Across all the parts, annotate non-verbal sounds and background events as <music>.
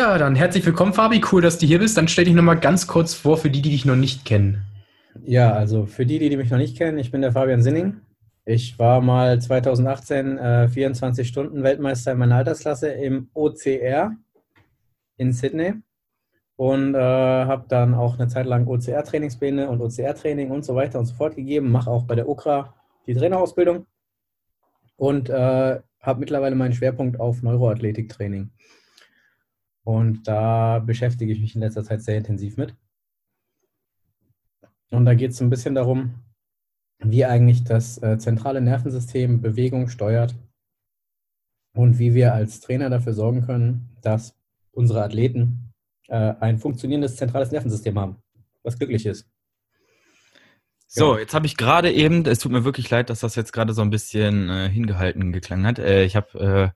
Ja, dann herzlich willkommen, Fabi. Cool, dass du hier bist. Dann stell dich nochmal ganz kurz vor für die, die dich noch nicht kennen. Ja, also für die, die mich noch nicht kennen, ich bin der Fabian Sinning. Ich war mal 2018 äh, 24 Stunden Weltmeister in meiner Altersklasse im OCR in Sydney und äh, habe dann auch eine Zeit lang OCR-Trainingspläne und OCR-Training und so weiter und so fort gegeben. Mache auch bei der UKRA die Trainerausbildung und äh, habe mittlerweile meinen Schwerpunkt auf Neuroathletiktraining. Und da beschäftige ich mich in letzter Zeit sehr intensiv mit. Und da geht es ein bisschen darum, wie eigentlich das äh, zentrale Nervensystem Bewegung steuert und wie wir als Trainer dafür sorgen können, dass unsere Athleten äh, ein funktionierendes zentrales Nervensystem haben, was glücklich ist. So, jetzt habe ich gerade eben, es tut mir wirklich leid, dass das jetzt gerade so ein bisschen äh, hingehalten geklangen hat. Äh, ich habe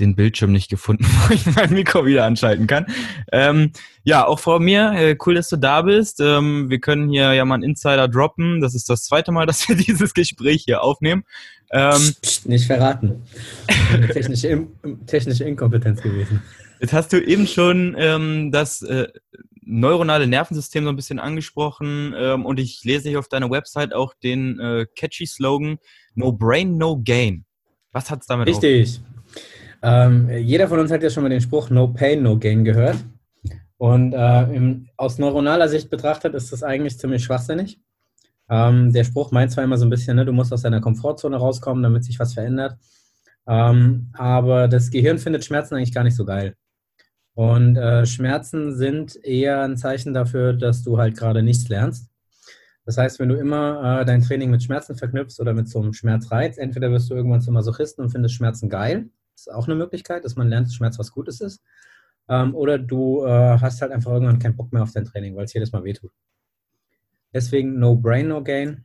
den Bildschirm nicht gefunden, <laughs> wo ich mein Mikro wieder anschalten kann. Ähm, ja, auch von mir, äh, cool, dass du da bist. Ähm, wir können hier ja mal einen Insider droppen. Das ist das zweite Mal, <laughs> dass wir dieses Gespräch hier aufnehmen. Ähm, Psst, nicht verraten. technische, technische Inkompetenz gewesen. Jetzt hast du eben schon ähm, das äh, neuronale Nervensystem so ein bisschen angesprochen ähm, und ich lese hier auf deiner Website auch den äh, catchy Slogan No Brain, No Gain. Was hat es damit Richtig. Auf? Ähm, jeder von uns hat ja schon mal den Spruch No Pain, No Gain gehört. Und äh, im, aus neuronaler Sicht betrachtet ist das eigentlich ziemlich schwachsinnig. Ähm, der Spruch meint zwar immer so ein bisschen, ne, du musst aus deiner Komfortzone rauskommen, damit sich was verändert. Ähm, aber das Gehirn findet Schmerzen eigentlich gar nicht so geil. Und äh, Schmerzen sind eher ein Zeichen dafür, dass du halt gerade nichts lernst. Das heißt, wenn du immer äh, dein Training mit Schmerzen verknüpfst oder mit so einem Schmerzreiz, entweder wirst du irgendwann zum Masochisten und findest Schmerzen geil, ist auch eine Möglichkeit, dass man lernt, dass Schmerz was Gutes ist. Ähm, oder du äh, hast halt einfach irgendwann keinen Bock mehr auf dein Training, weil es jedes Mal wehtut. Deswegen no brain, no gain.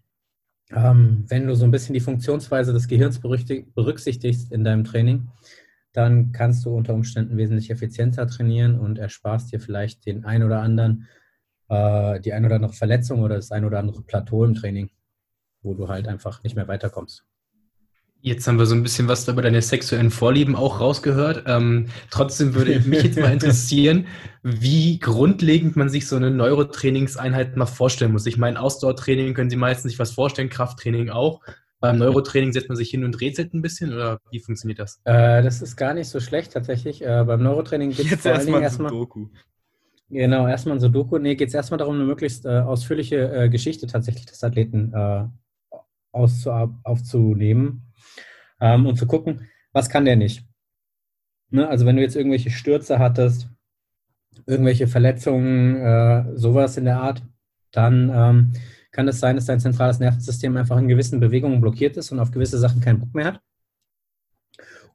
Ähm, wenn du so ein bisschen die Funktionsweise des Gehirns berücksichtigst in deinem Training, dann kannst du unter Umständen wesentlich effizienter trainieren und ersparst dir vielleicht den ein oder anderen, äh, die ein oder andere Verletzung oder das ein oder andere Plateau im Training, wo du halt einfach nicht mehr weiterkommst. Jetzt haben wir so ein bisschen was über deine sexuellen Vorlieben auch rausgehört. Ähm, trotzdem würde mich jetzt mal <laughs> interessieren, wie grundlegend man sich so eine Neurotrainingseinheit mal vorstellen muss. Ich meine, Ausdauertraining können Sie meistens sich was vorstellen, Krafttraining auch. Beim Neurotraining setzt man sich hin und rätselt ein bisschen oder wie funktioniert das? Äh, das ist gar nicht so schlecht tatsächlich. Äh, beim Neurotraining geht es vor allen Dingen erstmal. Sudoku. Genau, erstmal ein Sudoku. Nee, geht es erstmal darum, eine möglichst äh, ausführliche äh, Geschichte tatsächlich des Athleten äh, aufzunehmen ähm, und zu gucken, was kann der nicht. Ne? Also wenn du jetzt irgendwelche Stürze hattest, irgendwelche Verletzungen, äh, sowas in der Art, dann ähm, kann es sein, dass dein zentrales Nervensystem einfach in gewissen Bewegungen blockiert ist und auf gewisse Sachen keinen Bock mehr hat.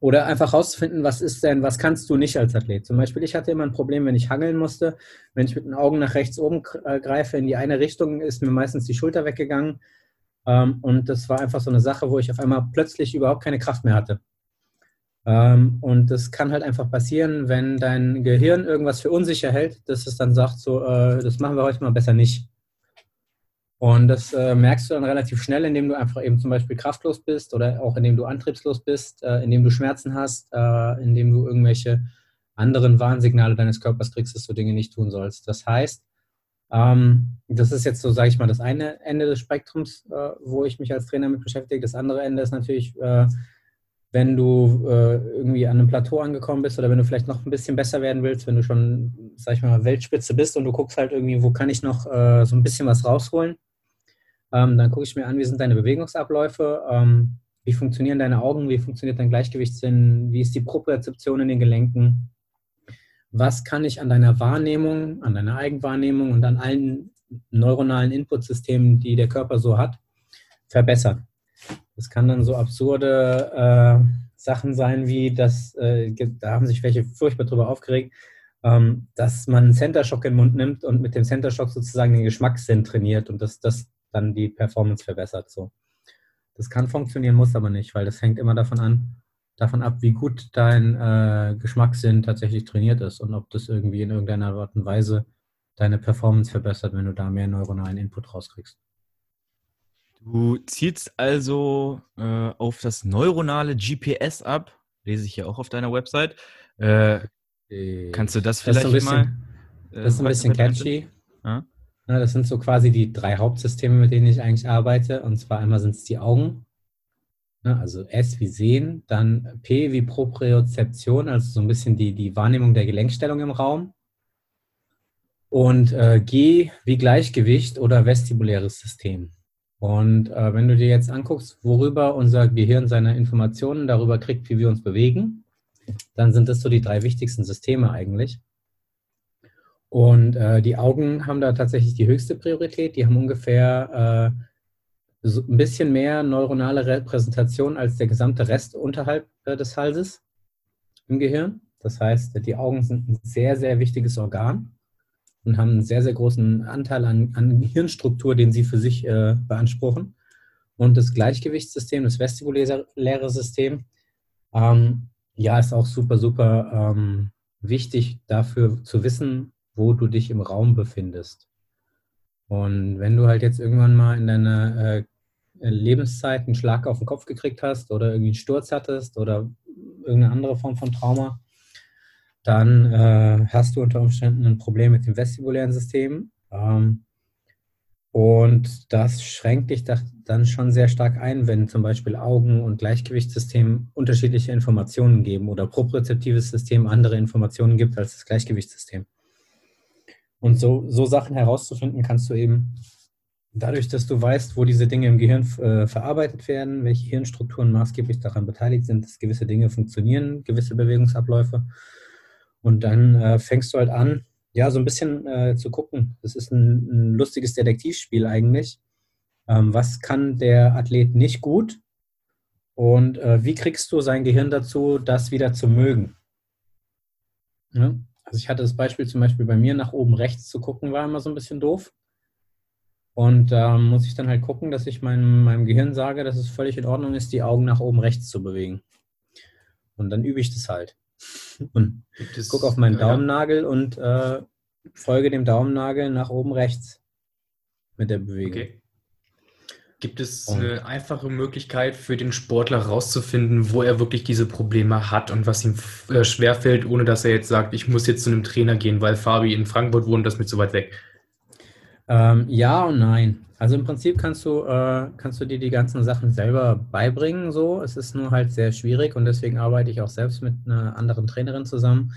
Oder einfach herauszufinden, was ist denn, was kannst du nicht als Athlet? Zum Beispiel, ich hatte immer ein Problem, wenn ich hangeln musste, wenn ich mit den Augen nach rechts oben äh, greife, in die eine Richtung ist mir meistens die Schulter weggegangen. Ähm, und das war einfach so eine Sache, wo ich auf einmal plötzlich überhaupt keine Kraft mehr hatte. Ähm, und das kann halt einfach passieren, wenn dein Gehirn irgendwas für unsicher hält, dass es dann sagt, so, äh, das machen wir heute mal besser nicht. Und das äh, merkst du dann relativ schnell, indem du einfach eben zum Beispiel kraftlos bist oder auch indem du antriebslos bist, äh, indem du Schmerzen hast, indem du irgendwelche anderen Warnsignale deines Körpers kriegst, dass du Dinge nicht tun sollst. Das heißt, ähm, das ist jetzt so, sage ich mal, das eine Ende des Spektrums, äh, wo ich mich als Trainer mit beschäftige. Das andere Ende ist natürlich, äh, wenn du äh, irgendwie an einem Plateau angekommen bist oder wenn du vielleicht noch ein bisschen besser werden willst, wenn du schon, sag ich mal, Weltspitze bist und du guckst halt irgendwie, wo kann ich noch äh, so ein bisschen was rausholen, ähm, dann gucke ich mir an, wie sind deine Bewegungsabläufe, ähm, wie funktionieren deine Augen, wie funktioniert dein Gleichgewichtssinn, wie ist die Propriozeption in den Gelenken, was kann ich an deiner Wahrnehmung, an deiner Eigenwahrnehmung und an allen neuronalen Inputsystemen, die der Körper so hat, verbessern. Das kann dann so absurde äh, Sachen sein, wie das, äh, da haben sich welche furchtbar drüber aufgeregt, ähm, dass man einen Center Shock in den Mund nimmt und mit dem Center Shock sozusagen den Geschmackssinn trainiert und dass das dann die Performance verbessert. So. Das kann funktionieren, muss aber nicht, weil das hängt immer davon an, davon ab, wie gut dein äh, Geschmackssinn tatsächlich trainiert ist und ob das irgendwie in irgendeiner Art und Weise deine Performance verbessert, wenn du da mehr neuronalen Input rauskriegst. Du zielst also äh, auf das neuronale GPS ab, lese ich ja auch auf deiner Website. Äh, Kannst du das vielleicht das bisschen, mal? Äh, das ist ein bisschen catchy. Ja? das sind so quasi die drei Hauptsysteme, mit denen ich eigentlich arbeite. Und zwar einmal sind es die Augen, also S wie Sehen, dann P wie Propriozeption, also so ein bisschen die, die Wahrnehmung der Gelenkstellung im Raum. Und äh, G wie Gleichgewicht oder vestibuläres System. Und äh, wenn du dir jetzt anguckst, worüber unser Gehirn seine Informationen darüber kriegt, wie wir uns bewegen, dann sind das so die drei wichtigsten Systeme eigentlich. Und äh, die Augen haben da tatsächlich die höchste Priorität. Die haben ungefähr äh, so ein bisschen mehr neuronale Repräsentation als der gesamte Rest unterhalb äh, des Halses im Gehirn. Das heißt, die Augen sind ein sehr, sehr wichtiges Organ und haben einen sehr, sehr großen Anteil an, an Hirnstruktur, den sie für sich äh, beanspruchen. Und das Gleichgewichtssystem, das vestibuläre System, ähm, ja, ist auch super, super ähm, wichtig dafür zu wissen, wo du dich im Raum befindest. Und wenn du halt jetzt irgendwann mal in deiner äh, Lebenszeit einen Schlag auf den Kopf gekriegt hast oder irgendwie einen Sturz hattest oder irgendeine andere Form von Trauma, dann äh, hast du unter Umständen ein Problem mit dem vestibulären System. Ähm, und das schränkt dich dann schon sehr stark ein, wenn zum Beispiel Augen- und Gleichgewichtssystem unterschiedliche Informationen geben oder propriozeptives System andere Informationen gibt als das Gleichgewichtssystem. Und so, so Sachen herauszufinden, kannst du eben dadurch, dass du weißt, wo diese Dinge im Gehirn äh, verarbeitet werden, welche Hirnstrukturen maßgeblich daran beteiligt sind, dass gewisse Dinge funktionieren, gewisse Bewegungsabläufe und dann äh, fängst du halt an, ja, so ein bisschen äh, zu gucken. Das ist ein, ein lustiges Detektivspiel eigentlich. Ähm, was kann der Athlet nicht gut? Und äh, wie kriegst du sein Gehirn dazu, das wieder zu mögen? Ja? Also ich hatte das Beispiel zum Beispiel bei mir nach oben rechts zu gucken, war immer so ein bisschen doof. Und da ähm, muss ich dann halt gucken, dass ich meinem, meinem Gehirn sage, dass es völlig in Ordnung ist, die Augen nach oben rechts zu bewegen. Und dann übe ich das halt. <laughs> Und es, guck auf meinen Daumennagel ja. und äh, folge dem Daumennagel nach oben rechts mit der Bewegung. Okay. Gibt es eine einfache Möglichkeit für den Sportler herauszufinden, wo er wirklich diese Probleme hat und was ihm äh, schwerfällt, ohne dass er jetzt sagt, ich muss jetzt zu einem Trainer gehen, weil Fabi in Frankfurt wohnt, das ist mir zu weit weg? Ähm, ja und nein. Also im Prinzip kannst du, äh, kannst du dir die ganzen Sachen selber beibringen. So, es ist nur halt sehr schwierig und deswegen arbeite ich auch selbst mit einer anderen Trainerin zusammen.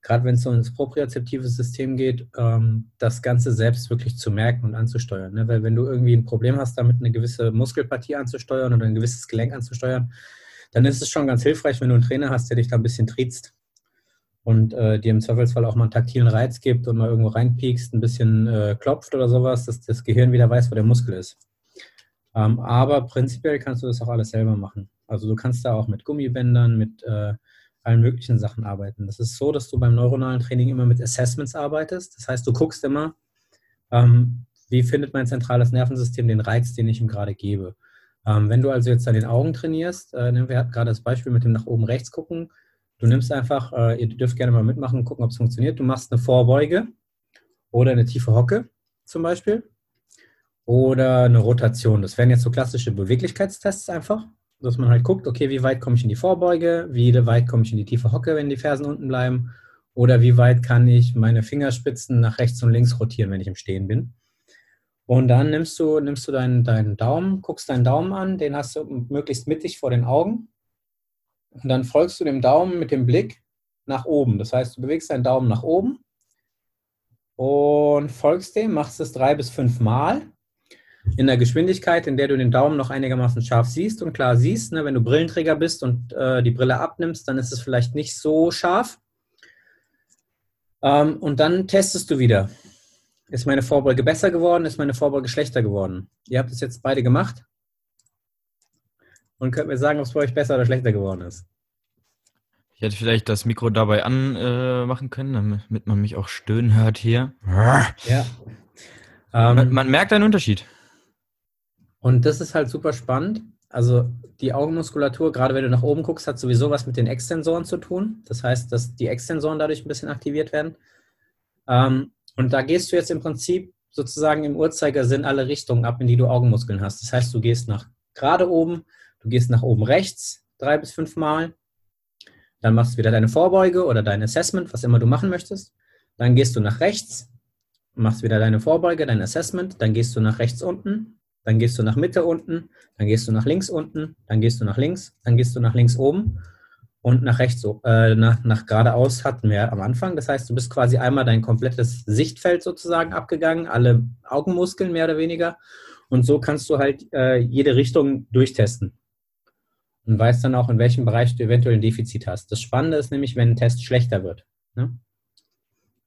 Gerade wenn es so ins propriozeptive System geht, ähm, das Ganze selbst wirklich zu merken und anzusteuern. Ne? Weil wenn du irgendwie ein Problem hast, damit eine gewisse Muskelpartie anzusteuern oder ein gewisses Gelenk anzusteuern, dann ist es schon ganz hilfreich, wenn du einen Trainer hast, der dich da ein bisschen triezt und äh, dir im Zweifelsfall auch mal einen taktilen Reiz gibt und mal irgendwo reinpiekst, ein bisschen äh, klopft oder sowas, dass das Gehirn wieder weiß, wo der Muskel ist. Ähm, aber prinzipiell kannst du das auch alles selber machen. Also du kannst da auch mit Gummibändern, mit äh, allen möglichen Sachen arbeiten. Das ist so, dass du beim neuronalen Training immer mit Assessments arbeitest. Das heißt, du guckst immer, ähm, wie findet mein zentrales Nervensystem den Reiz, den ich ihm gerade gebe. Ähm, wenn du also jetzt an den Augen trainierst, äh, wir gerade das Beispiel mit dem nach oben rechts gucken, Du nimmst einfach, äh, ihr dürft gerne mal mitmachen gucken, ob es funktioniert. Du machst eine Vorbeuge oder eine tiefe Hocke zum Beispiel oder eine Rotation. Das wären jetzt so klassische Beweglichkeitstests einfach, dass man halt guckt, okay, wie weit komme ich in die Vorbeuge, wie weit komme ich in die tiefe Hocke, wenn die Fersen unten bleiben oder wie weit kann ich meine Fingerspitzen nach rechts und links rotieren, wenn ich im Stehen bin. Und dann nimmst du, nimmst du deinen, deinen Daumen, guckst deinen Daumen an, den hast du möglichst mittig vor den Augen und dann folgst du dem Daumen mit dem Blick nach oben. Das heißt, du bewegst deinen Daumen nach oben und folgst dem, machst es drei bis fünf Mal in der Geschwindigkeit, in der du den Daumen noch einigermaßen scharf siehst und klar siehst. Ne, wenn du Brillenträger bist und äh, die Brille abnimmst, dann ist es vielleicht nicht so scharf. Ähm, und dann testest du wieder. Ist meine Vorbeuge besser geworden? Ist meine Vorbeuge schlechter geworden? Ihr habt es jetzt beide gemacht und könnt mir sagen, ob es bei euch besser oder schlechter geworden ist. Ich hätte vielleicht das Mikro dabei anmachen äh, können, damit man mich auch stöhnen hört hier. Ja. Man, ähm, man, merkt einen Unterschied. Und das ist halt super spannend. Also die Augenmuskulatur, gerade wenn du nach oben guckst, hat sowieso was mit den Extensoren zu tun. Das heißt, dass die Extensoren dadurch ein bisschen aktiviert werden. Ähm, und da gehst du jetzt im Prinzip sozusagen im Uhrzeigersinn alle Richtungen ab, in die du Augenmuskeln hast. Das heißt, du gehst nach gerade oben, Du gehst nach oben rechts drei bis fünf Mal. Dann machst du wieder deine Vorbeuge oder dein Assessment, was immer du machen möchtest. Dann gehst du nach rechts, machst wieder deine Vorbeuge, dein Assessment. Dann gehst du nach rechts unten, dann gehst du nach Mitte unten, dann gehst du nach links unten, dann gehst du nach links, dann gehst du nach links oben und nach rechts, äh, nach, nach geradeaus hatten wir am Anfang. Das heißt, du bist quasi einmal dein komplettes Sichtfeld sozusagen abgegangen, alle Augenmuskeln mehr oder weniger. Und so kannst du halt äh, jede Richtung durchtesten und weißt dann auch, in welchem Bereich du eventuell ein Defizit hast. Das Spannende ist nämlich, wenn ein Test schlechter wird. Ne?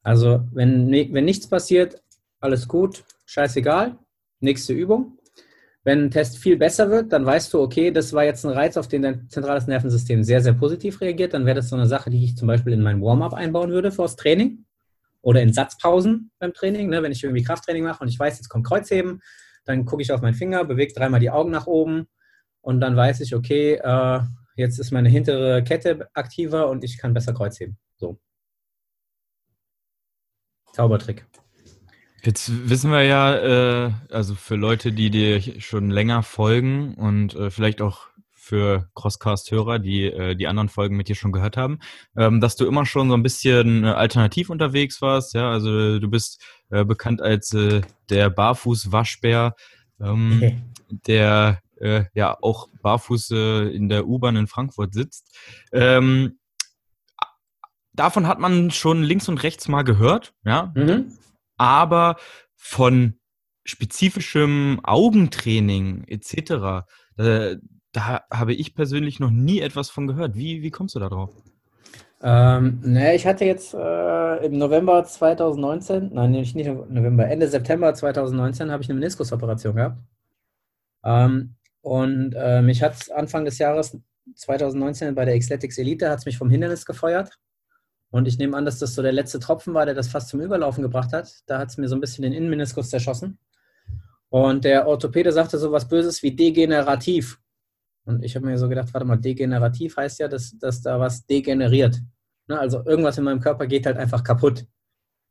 Also, wenn, wenn nichts passiert, alles gut, scheißegal, nächste Übung. Wenn ein Test viel besser wird, dann weißt du, okay, das war jetzt ein Reiz, auf den dein zentrales Nervensystem sehr, sehr positiv reagiert. Dann wäre das so eine Sache, die ich zum Beispiel in mein Warm-up einbauen würde fürs Training oder in Satzpausen beim Training. Ne? Wenn ich irgendwie Krafttraining mache und ich weiß, jetzt kommt Kreuzheben, dann gucke ich auf meinen Finger, bewege dreimal die Augen nach oben, und dann weiß ich, okay, äh, jetzt ist meine hintere Kette aktiver und ich kann besser Kreuzheben. So. Zaubertrick. Jetzt wissen wir ja, äh, also für Leute, die dir schon länger folgen und äh, vielleicht auch für Crosscast-Hörer, die äh, die anderen Folgen mit dir schon gehört haben, ähm, dass du immer schon so ein bisschen äh, alternativ unterwegs warst. Ja, also du bist äh, bekannt als äh, der Barfuß-Waschbär, ähm, <laughs> der äh, ja auch barfuß äh, in der U-Bahn in Frankfurt sitzt. Ähm, davon hat man schon links und rechts mal gehört, ja. Mhm. Aber von spezifischem Augentraining etc., äh, da habe ich persönlich noch nie etwas von gehört. Wie, wie kommst du da drauf? Ähm, ne, ich hatte jetzt äh, im November 2019, nein, nicht November, Ende September 2019 habe ich eine Meniskusoperation gehabt. Ähm, und äh, mich hat Anfang des Jahres 2019 bei der Xletics Elite hat es mich vom Hindernis gefeuert. Und ich nehme an, dass das so der letzte Tropfen war, der das fast zum Überlaufen gebracht hat. Da hat es mir so ein bisschen den Innenmeniskus zerschossen. Und der Orthopäde sagte so was Böses wie degenerativ. Und ich habe mir so gedacht, warte mal, degenerativ heißt ja, dass, dass da was degeneriert. Ne? Also irgendwas in meinem Körper geht halt einfach kaputt.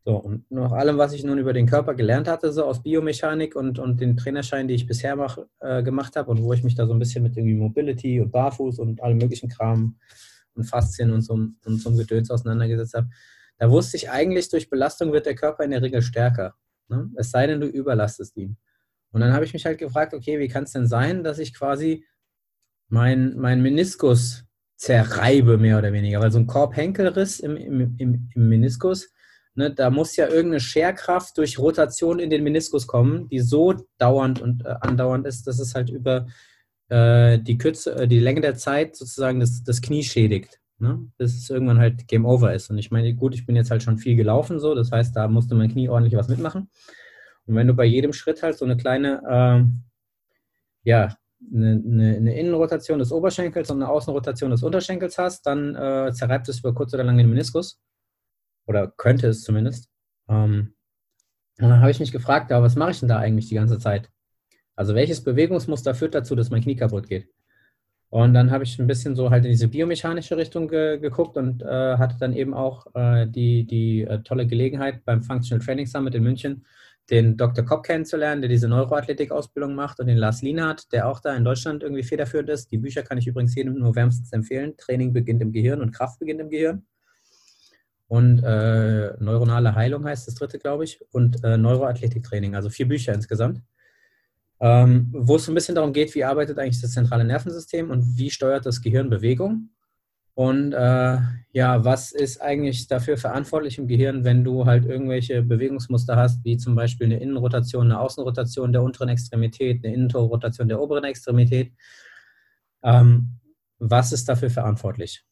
So, und nach allem, was ich nun über den Körper gelernt hatte, so aus Biomechanik und, und den Trainerschein, die ich bisher mach, äh, gemacht habe und wo ich mich da so ein bisschen mit irgendwie Mobility und Barfuß und allem möglichen Kram und Faszien und so, und so Gedöns auseinandergesetzt habe, da wusste ich eigentlich, durch Belastung wird der Körper in der Regel stärker. Ne? Es sei denn, du überlastest ihn. Und dann habe ich mich halt gefragt, okay, wie kann es denn sein, dass ich quasi mein, mein Meniskus zerreibe, mehr oder weniger? Weil so ein Korbhenkelriss im, im, im, im Meniskus, Ne, da muss ja irgendeine Scherkraft durch Rotation in den Meniskus kommen, die so dauernd und äh, andauernd ist, dass es halt über äh, die, Kürze, äh, die Länge der Zeit sozusagen das, das Knie schädigt. Ne? Bis es irgendwann halt Game Over ist. Und ich meine, gut, ich bin jetzt halt schon viel gelaufen, so, das heißt, da musste mein Knie ordentlich was mitmachen. Und wenn du bei jedem Schritt halt so eine kleine, ähm, ja, eine, eine, eine, Innenrotation des Oberschenkels und eine Außenrotation des Unterschenkels hast, dann äh, zerreibt es über kurz oder lang den Meniskus. Oder könnte es zumindest. Ähm, und dann habe ich mich gefragt, ja, was mache ich denn da eigentlich die ganze Zeit? Also welches Bewegungsmuster führt dazu, dass mein Knie kaputt geht? Und dann habe ich ein bisschen so halt in diese biomechanische Richtung ge geguckt und äh, hatte dann eben auch äh, die, die äh, tolle Gelegenheit beim Functional Training Summit in München den Dr. Kopp kennenzulernen, der diese Neuroathletik-Ausbildung macht und den Lars Lienhardt, der auch da in Deutschland irgendwie federführend ist. Die Bücher kann ich übrigens jedem nur wärmstens empfehlen. Training beginnt im Gehirn und Kraft beginnt im Gehirn und äh, neuronale Heilung heißt das dritte, glaube ich, und äh, Neuroathletiktraining, also vier Bücher insgesamt, ähm, wo es so ein bisschen darum geht, wie arbeitet eigentlich das zentrale Nervensystem und wie steuert das Gehirn Bewegung und äh, ja, was ist eigentlich dafür verantwortlich im Gehirn, wenn du halt irgendwelche Bewegungsmuster hast, wie zum Beispiel eine Innenrotation, eine Außenrotation der unteren Extremität, eine Innentorrotation der oberen Extremität. Ähm, was ist dafür verantwortlich?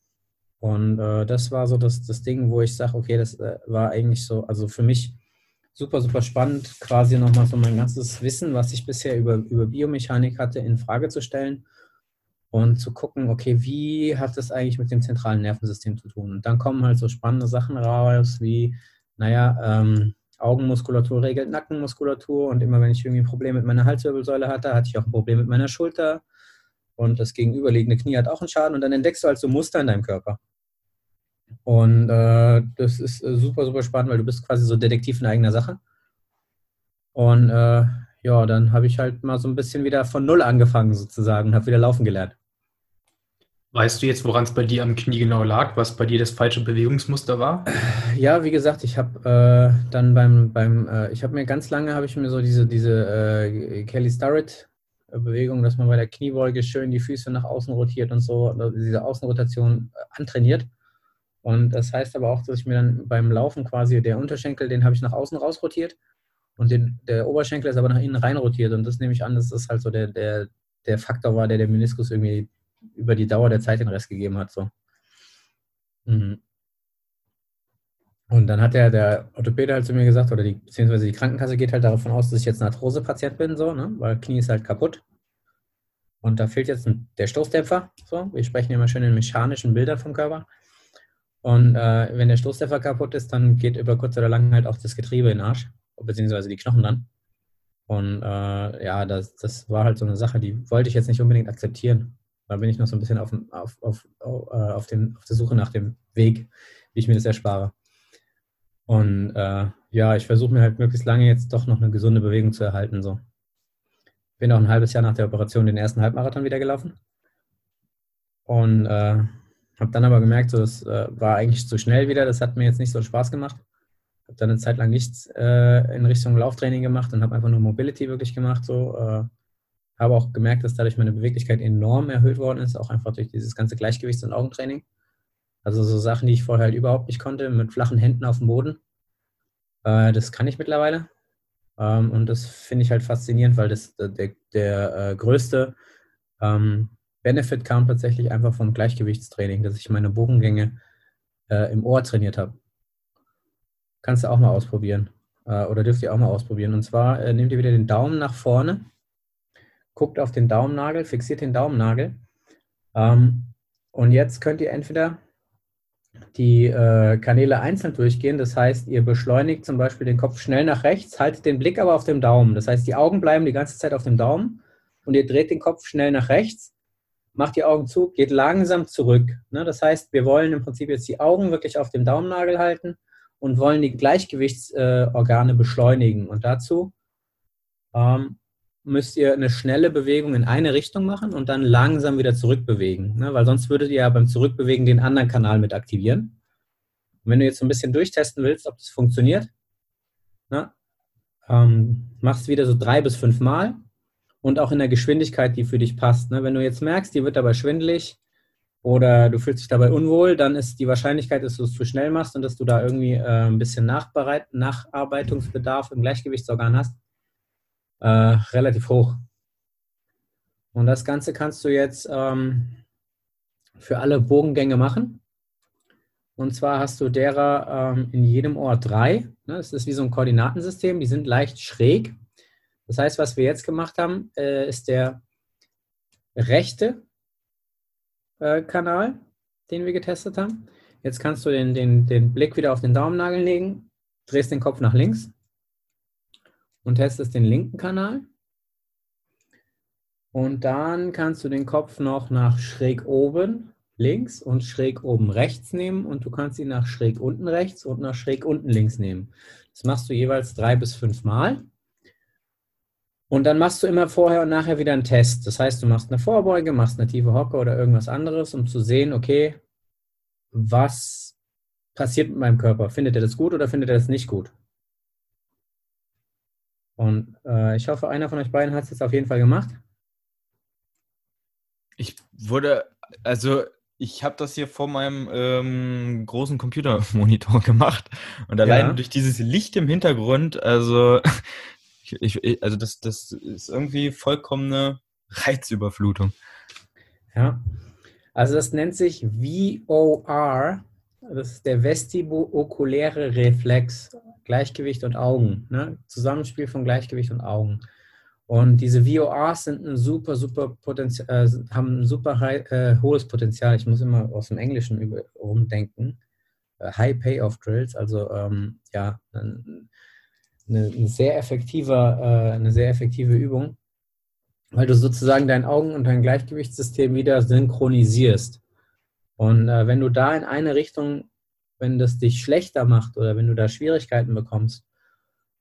Und äh, das war so das, das Ding, wo ich sage, okay, das äh, war eigentlich so, also für mich super, super spannend, quasi nochmal so mein ganzes Wissen, was ich bisher über, über Biomechanik hatte, in Frage zu stellen und zu gucken, okay, wie hat das eigentlich mit dem zentralen Nervensystem zu tun? Und dann kommen halt so spannende Sachen raus, wie, naja, ähm, Augenmuskulatur regelt Nackenmuskulatur und immer wenn ich irgendwie ein Problem mit meiner Halswirbelsäule hatte, hatte ich auch ein Problem mit meiner Schulter und das gegenüberliegende Knie hat auch einen Schaden und dann entdeckst du halt so Muster in deinem Körper. Und äh, das ist äh, super, super spannend, weil du bist quasi so Detektiv in eigener Sache. Und äh, ja, dann habe ich halt mal so ein bisschen wieder von Null angefangen sozusagen und habe wieder laufen gelernt. Weißt du jetzt, woran es bei dir am Knie genau lag, was bei dir das falsche Bewegungsmuster war? Ja, wie gesagt, ich habe äh, dann beim, beim äh, ich habe mir ganz lange, habe ich mir so diese, diese äh, Kelly Starrett Bewegung, dass man bei der Kniebeuge schön die Füße nach außen rotiert und so, diese Außenrotation äh, antrainiert. Und das heißt aber auch, dass ich mir dann beim Laufen quasi der Unterschenkel, den habe ich nach außen rausrotiert und den, der Oberschenkel ist aber nach innen rein rotiert. Und das nehme ich an, dass das halt so der, der, der Faktor war, der der Meniskus irgendwie über die Dauer der Zeit den Rest gegeben hat. So. Mhm. Und dann hat der, der Orthopäde halt zu mir gesagt, oder die, beziehungsweise die Krankenkasse geht halt davon aus, dass ich jetzt ein Arthrose-Patient bin, so, ne? weil Knie ist halt kaputt. Und da fehlt jetzt ein, der Stoßdämpfer. So. Wir sprechen immer schön in mechanischen Bildern vom Körper. Und äh, wenn der Stoßdämpfer kaputt ist, dann geht über kurz oder lang halt auch das Getriebe in den Arsch, beziehungsweise die Knochen dann. Und äh, ja, das, das war halt so eine Sache, die wollte ich jetzt nicht unbedingt akzeptieren. Da bin ich noch so ein bisschen auf, auf, auf, auf, äh, auf, den, auf der Suche nach dem Weg, wie ich mir das erspare. Und äh, ja, ich versuche mir halt möglichst lange jetzt doch noch eine gesunde Bewegung zu erhalten. So. Bin auch ein halbes Jahr nach der Operation den ersten Halbmarathon wieder gelaufen. Und äh, habe dann aber gemerkt, so, das äh, war eigentlich zu schnell wieder. Das hat mir jetzt nicht so Spaß gemacht. Habe dann eine Zeit lang nichts äh, in Richtung Lauftraining gemacht und habe einfach nur Mobility wirklich gemacht. So, äh, habe auch gemerkt, dass dadurch meine Beweglichkeit enorm erhöht worden ist, auch einfach durch dieses ganze Gleichgewichts- und Augentraining. Also so Sachen, die ich vorher halt überhaupt nicht konnte, mit flachen Händen auf dem Boden. Äh, das kann ich mittlerweile. Ähm, und das finde ich halt faszinierend, weil das der, der äh, größte ähm, Benefit kam tatsächlich einfach vom Gleichgewichtstraining, dass ich meine Bogengänge äh, im Ohr trainiert habe. Kannst du auch mal ausprobieren. Äh, oder dürft ihr auch mal ausprobieren. Und zwar äh, nehmt ihr wieder den Daumen nach vorne guckt auf den Daumennagel, fixiert den Daumennagel. Ähm, und jetzt könnt ihr entweder die äh, Kanäle einzeln durchgehen. Das heißt, ihr beschleunigt zum Beispiel den Kopf schnell nach rechts, haltet den Blick aber auf dem Daumen. Das heißt, die Augen bleiben die ganze Zeit auf dem Daumen und ihr dreht den Kopf schnell nach rechts, macht die Augen zu, geht langsam zurück. Ne? Das heißt, wir wollen im Prinzip jetzt die Augen wirklich auf dem Daumennagel halten und wollen die Gleichgewichtsorgane äh, beschleunigen. Und dazu ähm, müsst ihr eine schnelle Bewegung in eine Richtung machen und dann langsam wieder zurückbewegen. Ne? Weil sonst würdet ihr ja beim Zurückbewegen den anderen Kanal mit aktivieren. Und wenn du jetzt so ein bisschen durchtesten willst, ob das funktioniert, ne? ähm, machst wieder so drei bis fünf Mal und auch in der Geschwindigkeit, die für dich passt. Ne? Wenn du jetzt merkst, die wird dabei schwindelig oder du fühlst dich dabei unwohl, dann ist die Wahrscheinlichkeit, dass du es zu schnell machst und dass du da irgendwie äh, ein bisschen Nacharbeitungsbedarf im Gleichgewichtsorgan hast, äh, relativ hoch. Und das Ganze kannst du jetzt ähm, für alle Bogengänge machen. Und zwar hast du derer ähm, in jedem Ohr drei. Ne? Das ist wie so ein Koordinatensystem, die sind leicht schräg. Das heißt, was wir jetzt gemacht haben, äh, ist der rechte äh, Kanal, den wir getestet haben. Jetzt kannst du den, den, den Blick wieder auf den Daumennagel legen, drehst den Kopf nach links und testest den linken Kanal. Und dann kannst du den Kopf noch nach schräg oben links und schräg oben rechts nehmen und du kannst ihn nach schräg unten rechts und nach schräg unten links nehmen. Das machst du jeweils drei bis fünf Mal. Und dann machst du immer vorher und nachher wieder einen Test. Das heißt, du machst eine Vorbeuge, machst eine tiefe Hocke oder irgendwas anderes, um zu sehen, okay, was passiert mit meinem Körper? Findet er das gut oder findet er das nicht gut? Und äh, ich hoffe, einer von euch beiden hat es jetzt auf jeden Fall gemacht. Ich wurde, also ich habe das hier vor meinem ähm, großen Computermonitor <laughs> gemacht und allein ja. durch dieses Licht im Hintergrund, also <laughs> ich, also das, das ist irgendwie vollkommene Reizüberflutung. Ja, also das nennt sich VOR, das ist der vestibulokuläre Reflex. Gleichgewicht und Augen. Ne? Zusammenspiel von Gleichgewicht und Augen. Und diese VORs sind ein super, super Potenzial, äh, haben ein super high, äh, hohes Potenzial. Ich muss immer aus dem Englischen über, rumdenken. Äh, high Payoff Drills, also ähm, ja, eine, eine, sehr effektive, äh, eine sehr effektive Übung, weil du sozusagen dein Augen- und dein Gleichgewichtssystem wieder synchronisierst. Und äh, wenn du da in eine Richtung wenn das dich schlechter macht oder wenn du da Schwierigkeiten bekommst,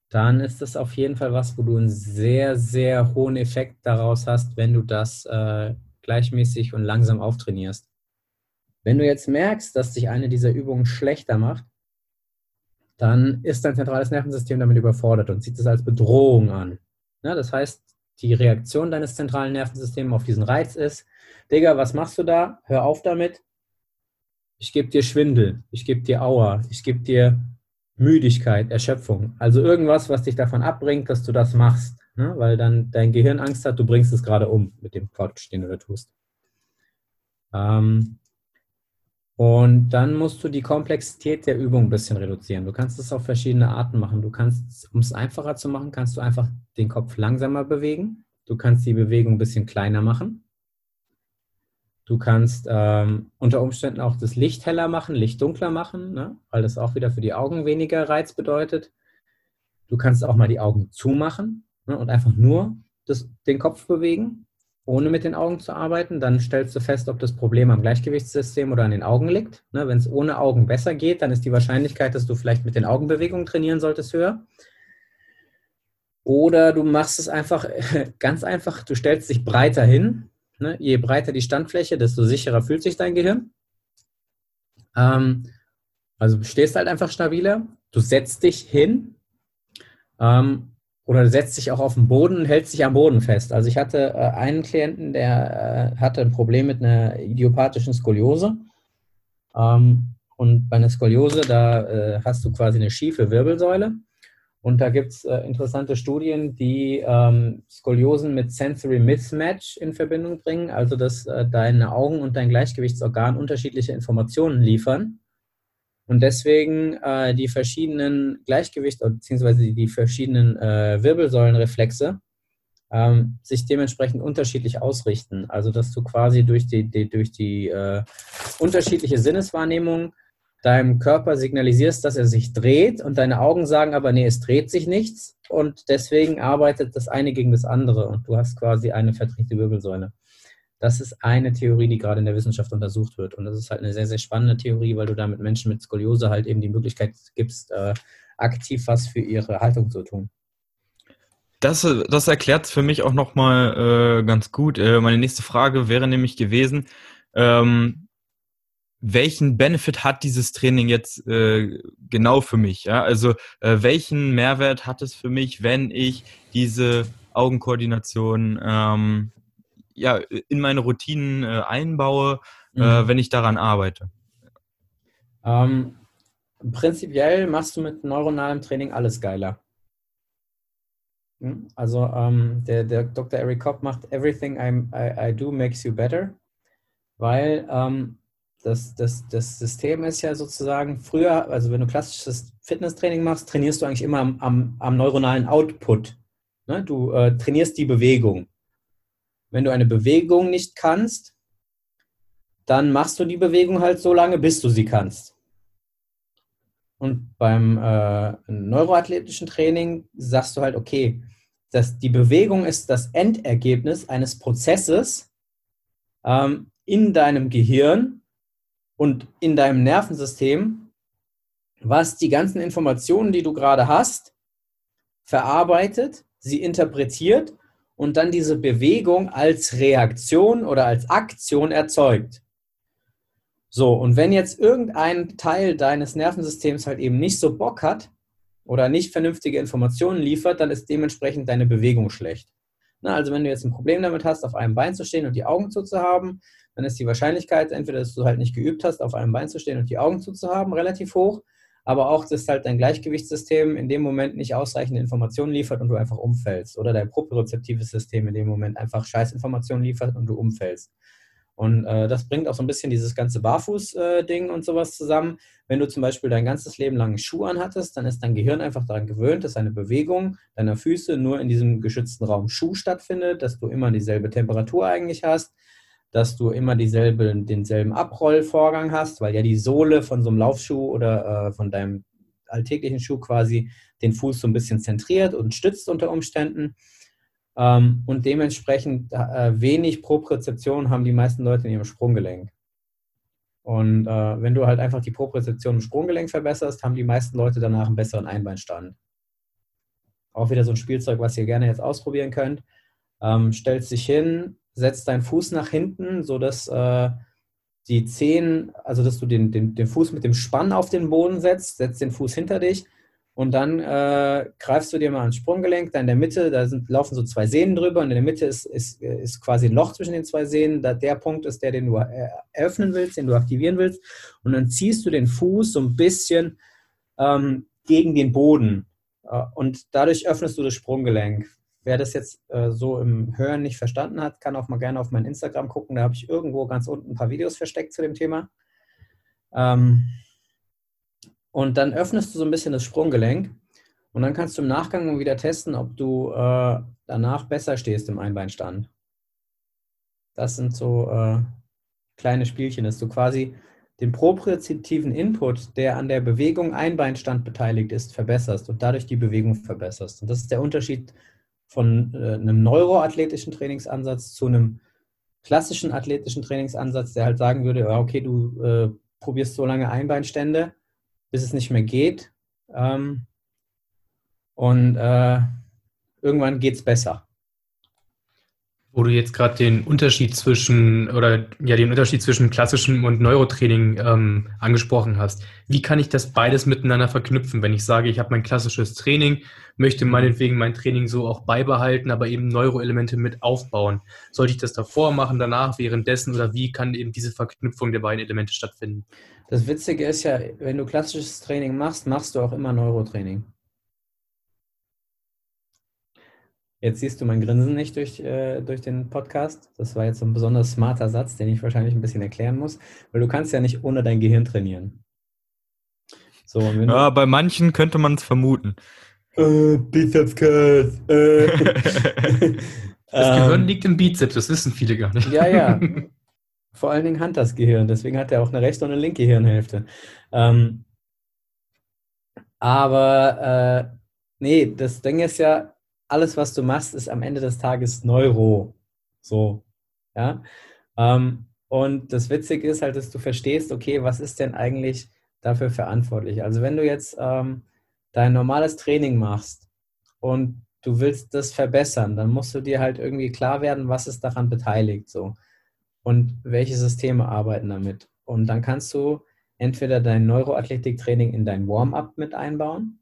dann ist das auf jeden Fall was, wo du einen sehr, sehr hohen Effekt daraus hast, wenn du das äh, gleichmäßig und langsam auftrainierst. Wenn du jetzt merkst, dass sich eine dieser Übungen schlechter macht, dann ist dein zentrales Nervensystem damit überfordert und sieht es als Bedrohung an. Ja, das heißt, die Reaktion deines zentralen Nervensystems auf diesen Reiz ist, Digga, was machst du da? Hör auf damit. Ich gebe dir Schwindel, ich gebe dir Aua, ich gebe dir Müdigkeit, Erschöpfung. Also irgendwas, was dich davon abbringt, dass du das machst. Ne? Weil dann dein Gehirn Angst hat, du bringst es gerade um mit dem Quatsch, den du da tust. Ähm, und dann musst du die Komplexität der Übung ein bisschen reduzieren. Du kannst es auf verschiedene Arten machen. Du kannst, um es einfacher zu machen, kannst du einfach den Kopf langsamer bewegen. Du kannst die Bewegung ein bisschen kleiner machen. Du kannst ähm, unter Umständen auch das Licht heller machen, Licht dunkler machen, ne? weil das auch wieder für die Augen weniger Reiz bedeutet. Du kannst auch mal die Augen zumachen ne? und einfach nur das, den Kopf bewegen ohne mit den Augen zu arbeiten, dann stellst du fest, ob das Problem am Gleichgewichtssystem oder an den Augen liegt. Ne, Wenn es ohne Augen besser geht, dann ist die Wahrscheinlichkeit, dass du vielleicht mit den Augenbewegungen trainieren solltest, höher. Oder du machst es einfach <laughs> ganz einfach, du stellst dich breiter hin. Ne? Je breiter die Standfläche, desto sicherer fühlt sich dein Gehirn. Ähm, also du stehst halt einfach stabiler, du setzt dich hin ähm, oder setzt sich auch auf den Boden und hält sich am Boden fest. Also ich hatte äh, einen Klienten, der äh, hatte ein Problem mit einer idiopathischen Skoliose. Ähm, und bei einer Skoliose, da äh, hast du quasi eine schiefe Wirbelsäule. Und da gibt es äh, interessante Studien, die ähm, Skoliosen mit Sensory Mismatch in Verbindung bringen, also dass äh, deine Augen und dein Gleichgewichtsorgan unterschiedliche Informationen liefern und deswegen äh, die verschiedenen Gleichgewicht bzw. die verschiedenen äh, Wirbelsäulenreflexe ähm, sich dementsprechend unterschiedlich ausrichten. Also dass du quasi durch die, die durch die äh, unterschiedliche Sinneswahrnehmung deinem Körper signalisierst, dass er sich dreht und deine Augen sagen aber, nee, es dreht sich nichts und deswegen arbeitet das eine gegen das andere und du hast quasi eine verdrehte Wirbelsäule. Das ist eine Theorie, die gerade in der Wissenschaft untersucht wird. Und das ist halt eine sehr, sehr spannende Theorie, weil du damit Menschen mit Skoliose halt eben die Möglichkeit gibst, äh, aktiv was für ihre Haltung zu tun. Das, das erklärt für mich auch nochmal äh, ganz gut. Äh, meine nächste Frage wäre nämlich gewesen, ähm, welchen Benefit hat dieses Training jetzt äh, genau für mich? Ja? Also äh, welchen Mehrwert hat es für mich, wenn ich diese Augenkoordination ähm, ja, in meine Routinen äh, einbaue, äh, mhm. wenn ich daran arbeite? Ähm, prinzipiell machst du mit neuronalem Training alles geiler. Hm? Also ähm, der, der Dr. Eric Kopp macht Everything I, I, I do makes you better, weil ähm, das, das, das System ist ja sozusagen früher, also wenn du klassisches Fitnesstraining machst, trainierst du eigentlich immer am, am, am neuronalen Output. Ne? Du äh, trainierst die Bewegung. Wenn du eine Bewegung nicht kannst, dann machst du die Bewegung halt so lange, bis du sie kannst. Und beim äh, neuroathletischen Training sagst du halt, okay, dass die Bewegung ist das Endergebnis eines Prozesses ähm, in deinem Gehirn und in deinem Nervensystem, was die ganzen Informationen, die du gerade hast, verarbeitet, sie interpretiert und dann diese Bewegung als Reaktion oder als Aktion erzeugt. So, und wenn jetzt irgendein Teil deines Nervensystems halt eben nicht so Bock hat oder nicht vernünftige Informationen liefert, dann ist dementsprechend deine Bewegung schlecht. Na, also wenn du jetzt ein Problem damit hast, auf einem Bein zu stehen und die Augen zuzuhaben, dann ist die Wahrscheinlichkeit, entweder dass du halt nicht geübt hast, auf einem Bein zu stehen und die Augen zuzuhaben, relativ hoch aber auch, dass halt dein Gleichgewichtssystem in dem Moment nicht ausreichende Informationen liefert und du einfach umfällst oder dein propriozeptives System in dem Moment einfach Scheißinformationen liefert und du umfällst. Und äh, das bringt auch so ein bisschen dieses ganze Barfuß-Ding äh, und sowas zusammen. Wenn du zum Beispiel dein ganzes Leben lang Schuh anhattest, dann ist dein Gehirn einfach daran gewöhnt, dass eine Bewegung deiner Füße nur in diesem geschützten Raum Schuh stattfindet, dass du immer dieselbe Temperatur eigentlich hast dass du immer dieselbe, denselben Abrollvorgang hast, weil ja die Sohle von so einem Laufschuh oder äh, von deinem alltäglichen Schuh quasi den Fuß so ein bisschen zentriert und stützt unter Umständen. Ähm, und dementsprechend äh, wenig Propriozeption haben die meisten Leute in ihrem Sprunggelenk. Und äh, wenn du halt einfach die Propriozeption im Sprunggelenk verbesserst, haben die meisten Leute danach einen besseren Einbeinstand. Auch wieder so ein Spielzeug, was ihr gerne jetzt ausprobieren könnt. Ähm, stellst dich hin, setzt deinen Fuß nach hinten, sodass äh, die Zehen, also dass du den, den, den Fuß mit dem Spann auf den Boden setzt, setzt den Fuß hinter dich und dann äh, greifst du dir mal ans Sprunggelenk, da in der Mitte, da sind, laufen so zwei Sehnen drüber und in der Mitte ist, ist, ist quasi ein Loch zwischen den zwei Sehnen. Da, der Punkt ist der, den du äh, eröffnen willst, den du aktivieren willst. Und dann ziehst du den Fuß so ein bisschen ähm, gegen den Boden äh, und dadurch öffnest du das Sprunggelenk. Wer das jetzt äh, so im Hören nicht verstanden hat, kann auch mal gerne auf mein Instagram gucken. Da habe ich irgendwo ganz unten ein paar Videos versteckt zu dem Thema. Ähm, und dann öffnest du so ein bisschen das Sprunggelenk und dann kannst du im Nachgang wieder testen, ob du äh, danach besser stehst im Einbeinstand. Das sind so äh, kleine Spielchen, dass du quasi den propriozeptiven Input, der an der Bewegung Einbeinstand beteiligt ist, verbesserst und dadurch die Bewegung verbesserst. Und das ist der Unterschied von äh, einem neuroathletischen Trainingsansatz zu einem klassischen athletischen Trainingsansatz, der halt sagen würde, ja, okay, du äh, probierst so lange Einbeinstände, bis es nicht mehr geht. Ähm, und äh, irgendwann geht es besser. Wo du jetzt gerade den Unterschied zwischen oder ja den Unterschied zwischen klassischem und Neurotraining ähm, angesprochen hast. Wie kann ich das beides miteinander verknüpfen, wenn ich sage, ich habe mein klassisches Training, möchte meinetwegen mein Training so auch beibehalten, aber eben Neuroelemente mit aufbauen? Sollte ich das davor machen, danach, währenddessen oder wie kann eben diese Verknüpfung der beiden Elemente stattfinden? Das Witzige ist ja, wenn du klassisches Training machst, machst du auch immer Neurotraining. Jetzt siehst du mein Grinsen nicht durch, äh, durch den Podcast. Das war jetzt so ein besonders smarter Satz, den ich wahrscheinlich ein bisschen erklären muss, weil du kannst ja nicht ohne dein Gehirn trainieren. So, ja, bei manchen könnte man es vermuten. Äh, Bizeps Curls. Äh. <laughs> <laughs> das Gehirn ähm. liegt im Bizeps, das wissen viele gar nicht. Ja, ja. <laughs> vor allen Dingen Hunters Gehirn, deswegen hat er auch eine rechte und eine linke Hirnhälfte. Ähm, aber äh, nee, das Ding ist ja, alles, was du machst, ist am Ende des Tages Neuro. So, ja. Ähm, und das Witzige ist halt, dass du verstehst, okay, was ist denn eigentlich dafür verantwortlich? Also wenn du jetzt ähm, dein normales Training machst und du willst das verbessern, dann musst du dir halt irgendwie klar werden, was ist daran beteiligt. So und welche Systeme arbeiten damit. Und dann kannst du entweder dein Neuroathletiktraining in dein Warm-up mit einbauen.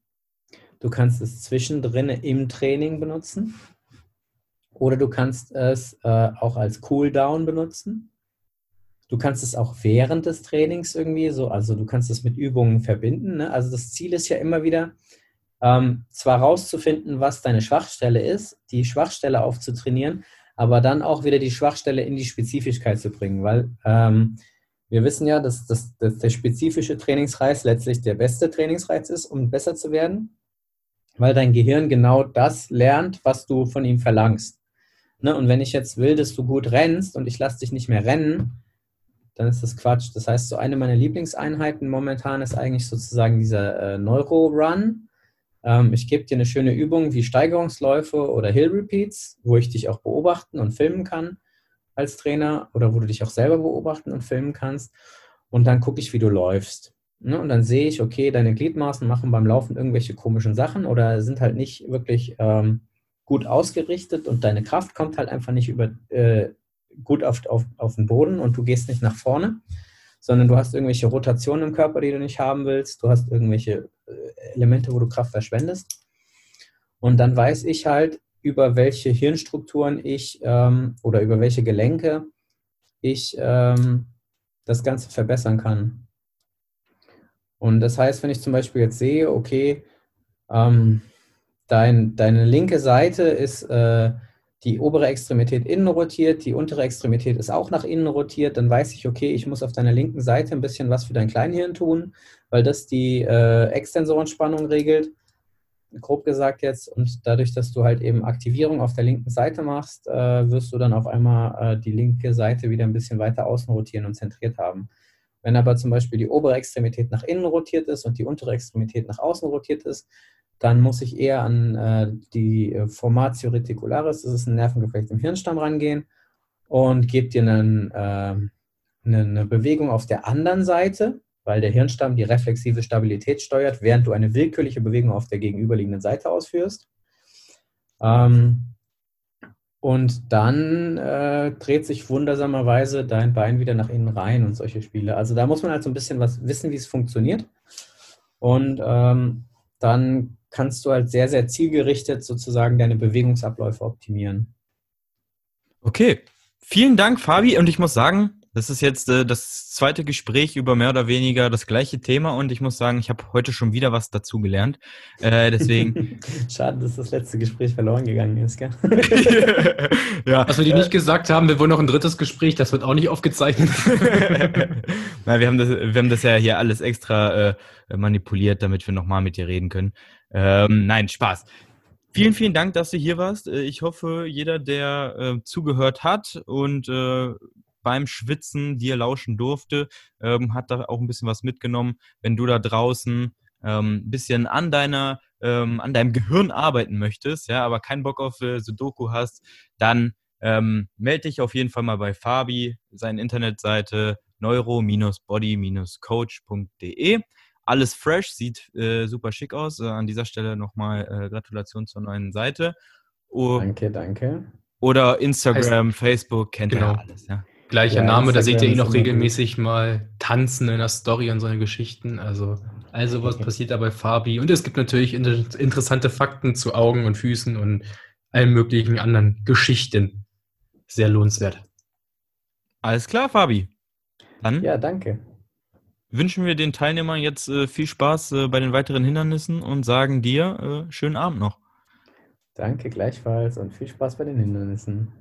Du kannst es zwischendrin im Training benutzen. Oder du kannst es äh, auch als Cooldown benutzen. Du kannst es auch während des Trainings irgendwie so, also du kannst es mit Übungen verbinden. Ne? Also das Ziel ist ja immer wieder, ähm, zwar rauszufinden, was deine Schwachstelle ist, die Schwachstelle aufzutrainieren, aber dann auch wieder die Schwachstelle in die Spezifischkeit zu bringen, weil ähm, wir wissen ja, dass, dass, dass, der spezifische Trainingsreiz letztlich der beste Trainingsreiz ist, um besser zu werden, weil dein Gehirn genau das lernt, was du von ihm verlangst. Ne? Und wenn ich jetzt will, dass du gut rennst und ich lasse dich nicht mehr rennen, dann ist das Quatsch. Das heißt, so eine meiner Lieblingseinheiten momentan ist eigentlich sozusagen dieser äh, Neuro-Run. Ähm, ich gebe dir eine schöne Übung wie Steigerungsläufe oder Hill Repeats, wo ich dich auch beobachten und filmen kann als Trainer oder wo du dich auch selber beobachten und filmen kannst. Und dann gucke ich, wie du läufst. Ne? Und dann sehe ich, okay, deine Gliedmaßen machen beim Laufen irgendwelche komischen Sachen oder sind halt nicht wirklich ähm, gut ausgerichtet und deine Kraft kommt halt einfach nicht über, äh, gut auf, auf, auf den Boden und du gehst nicht nach vorne sondern du hast irgendwelche Rotationen im Körper, die du nicht haben willst. Du hast irgendwelche äh, Elemente, wo du Kraft verschwendest. Und dann weiß ich halt, über welche Hirnstrukturen ich ähm, oder über welche Gelenke ich ähm, das Ganze verbessern kann. Und das heißt, wenn ich zum Beispiel jetzt sehe, okay, ähm, dein, deine linke Seite ist äh, die obere Extremität innen rotiert, die untere Extremität ist auch nach innen rotiert, dann weiß ich, okay, ich muss auf deiner linken Seite ein bisschen was für dein Kleinhirn tun, weil das die äh, Extensorenspannung regelt, grob gesagt jetzt. Und dadurch, dass du halt eben Aktivierung auf der linken Seite machst, äh, wirst du dann auf einmal äh, die linke Seite wieder ein bisschen weiter außen rotieren und zentriert haben. Wenn aber zum Beispiel die obere Extremität nach innen rotiert ist und die untere Extremität nach außen rotiert ist, dann muss ich eher an äh, die äh, Formatio reticularis, das ist ein Nervengeflecht im Hirnstamm, rangehen und gebe dir einen, äh, eine, eine, Bewegung auf der anderen Seite, weil der Hirnstamm die reflexive Stabilität steuert, während du eine willkürliche Bewegung auf der gegenüberliegenden Seite ausführst. Ähm, Und dann äh, dreht sich wundersamerweise dein Bein wieder nach innen rein und solche Spiele. Also da muss man halt so ein bisschen was wissen, wie es funktioniert. Und ähm, dann kannst du halt sehr, sehr zielgerichtet sozusagen deine Bewegungsabläufe optimieren. Okay, vielen Dank, Fabi. Und ich muss sagen, das ist jetzt äh, das zweite Gespräch über mehr oder weniger das gleiche Thema und ich muss sagen, ich habe heute schon wieder was dazu gelernt. Äh, deswegen. <laughs> Schade, dass das letzte Gespräch verloren gegangen ist, gell? <laughs> ja. Was wir dir nicht gesagt haben, wir wollen noch ein drittes Gespräch, das wird auch nicht aufgezeichnet. <laughs> Na, wir haben das, wir haben das ja hier alles extra äh, manipuliert, damit wir nochmal mit dir reden können. Ähm, nein, Spaß. Vielen, vielen Dank, dass du hier warst. Äh, ich hoffe, jeder, der äh, zugehört hat und äh, beim Schwitzen dir lauschen durfte, ähm, hat da auch ein bisschen was mitgenommen. Wenn du da draußen ähm, ein bisschen an deiner, ähm, an deinem Gehirn arbeiten möchtest, ja, aber keinen Bock auf äh, Sudoku hast, dann ähm, melde dich auf jeden Fall mal bei Fabi, seine Internetseite neuro-body-coach.de. Alles fresh, sieht äh, super schick aus. Äh, an dieser Stelle nochmal äh, Gratulation zur neuen Seite. Oh, danke, danke. Oder Instagram, heißt, Facebook, kennt genau. ihr alles. Ja. Gleicher ja, Name, da seht ihr ihn auch regelmäßig mal tanzen in der Story und seine Geschichten. Also, also was passiert da bei Fabi. Und es gibt natürlich interessante Fakten zu Augen und Füßen und allen möglichen anderen Geschichten. Sehr lohnenswert. Alles klar, Fabi. Dann ja, danke. Wünschen wir den Teilnehmern jetzt äh, viel Spaß äh, bei den weiteren Hindernissen und sagen dir äh, schönen Abend noch. Danke gleichfalls und viel Spaß bei den Hindernissen.